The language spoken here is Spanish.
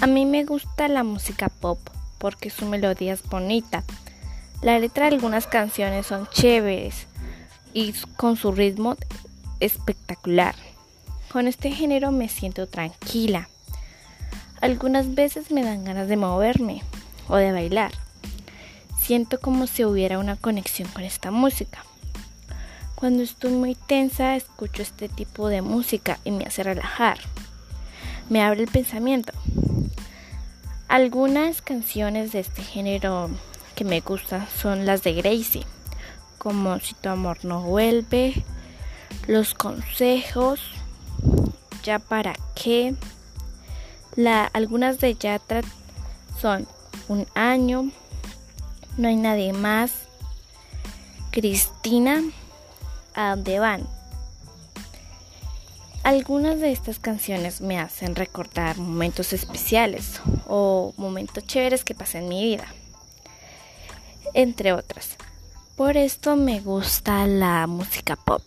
A mí me gusta la música pop porque su melodía es bonita. La letra de algunas canciones son chéveres y con su ritmo espectacular. Con este género me siento tranquila. Algunas veces me dan ganas de moverme o de bailar. Siento como si hubiera una conexión con esta música. Cuando estoy muy tensa escucho este tipo de música y me hace relajar. Me abre el pensamiento. Algunas canciones de este género que me gustan son las de Gracie, como Si tu amor no vuelve, Los consejos, Ya para qué. Algunas de Yatra son Un año, No hay nadie más, Cristina, ¿a dónde van? Algunas de estas canciones me hacen recordar momentos especiales o momentos chéveres que pasé en mi vida, entre otras. Por esto me gusta la música pop.